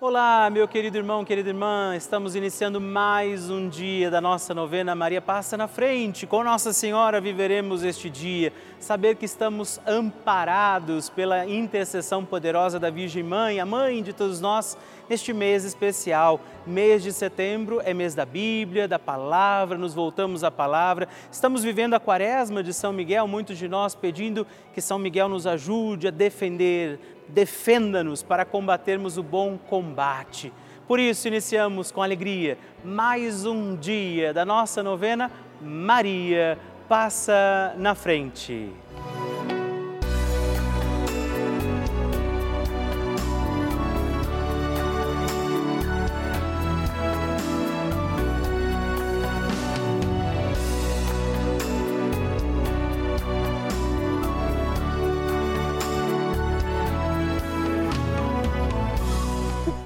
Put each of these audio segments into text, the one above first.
Olá, meu querido irmão, querida irmã, estamos iniciando mais um dia da nossa novena Maria Passa na Frente. Com Nossa Senhora viveremos este dia, saber que estamos amparados pela intercessão poderosa da Virgem Mãe, a mãe de todos nós, neste mês especial. Mês de setembro é mês da Bíblia, da palavra, nos voltamos à palavra. Estamos vivendo a quaresma de São Miguel, muitos de nós pedindo que São Miguel nos ajude a defender, defenda-nos para combatermos o bom combate. Por isso, iniciamos com alegria mais um dia da nossa novena Maria Passa na Frente.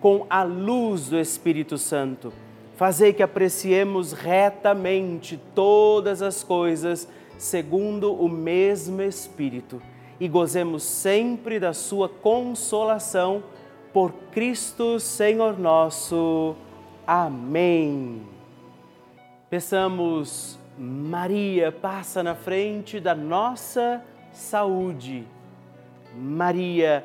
com a luz do Espírito Santo. Fazei que apreciemos retamente todas as coisas segundo o mesmo Espírito e gozemos sempre da Sua consolação por Cristo Senhor nosso. Amém. Peçamos, Maria, passa na frente da nossa saúde. Maria,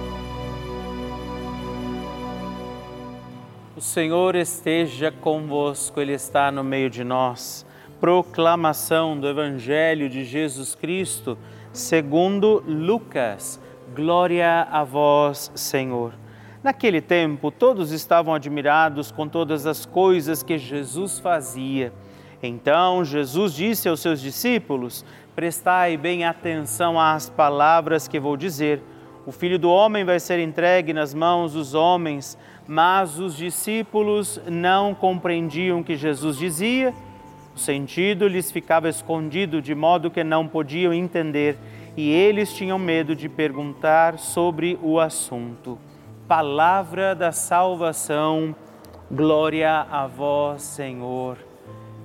O Senhor esteja convosco, Ele está no meio de nós. Proclamação do Evangelho de Jesus Cristo, segundo Lucas. Glória a vós, Senhor. Naquele tempo, todos estavam admirados com todas as coisas que Jesus fazia. Então, Jesus disse aos seus discípulos: Prestai bem atenção às palavras que vou dizer. O filho do homem vai ser entregue nas mãos dos homens mas os discípulos não compreendiam o que Jesus dizia, o sentido lhes ficava escondido de modo que não podiam entender e eles tinham medo de perguntar sobre o assunto. Palavra da salvação, glória a vós, Senhor.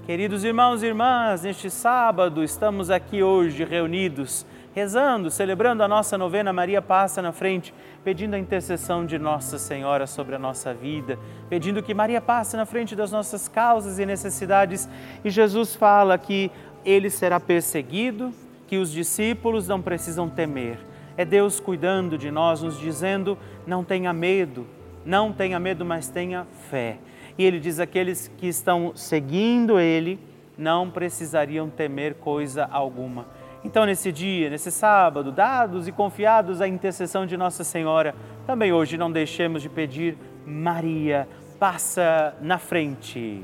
Queridos irmãos e irmãs, neste sábado estamos aqui hoje reunidos rezando, celebrando a nossa novena Maria Passa na Frente, pedindo a intercessão de Nossa Senhora sobre a nossa vida, pedindo que Maria passe na frente das nossas causas e necessidades. E Jesus fala que ele será perseguido, que os discípulos não precisam temer. É Deus cuidando de nós, nos dizendo: não tenha medo, não tenha medo, mas tenha fé. E ele diz: aqueles que estão seguindo ele não precisariam temer coisa alguma então, nesse dia, nesse sábado, dados e confiados à intercessão de Nossa Senhora, também hoje não deixemos de pedir, Maria, passa na frente.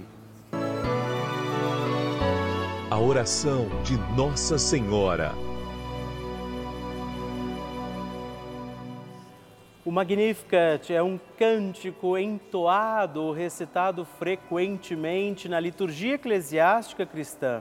A oração de Nossa Senhora. O Magnificat é um cântico entoado, recitado frequentemente na liturgia eclesiástica cristã.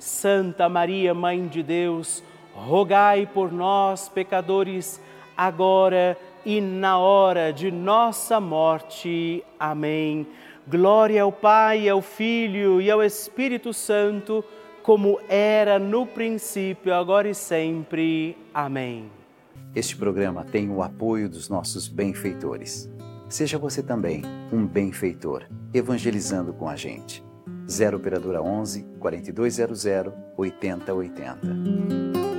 Santa Maria, Mãe de Deus, rogai por nós, pecadores, agora e na hora de nossa morte. Amém. Glória ao Pai, ao Filho e ao Espírito Santo, como era no princípio, agora e sempre. Amém. Este programa tem o apoio dos nossos benfeitores. Seja você também um benfeitor, evangelizando com a gente. 0 Operadora 11 4200 8080.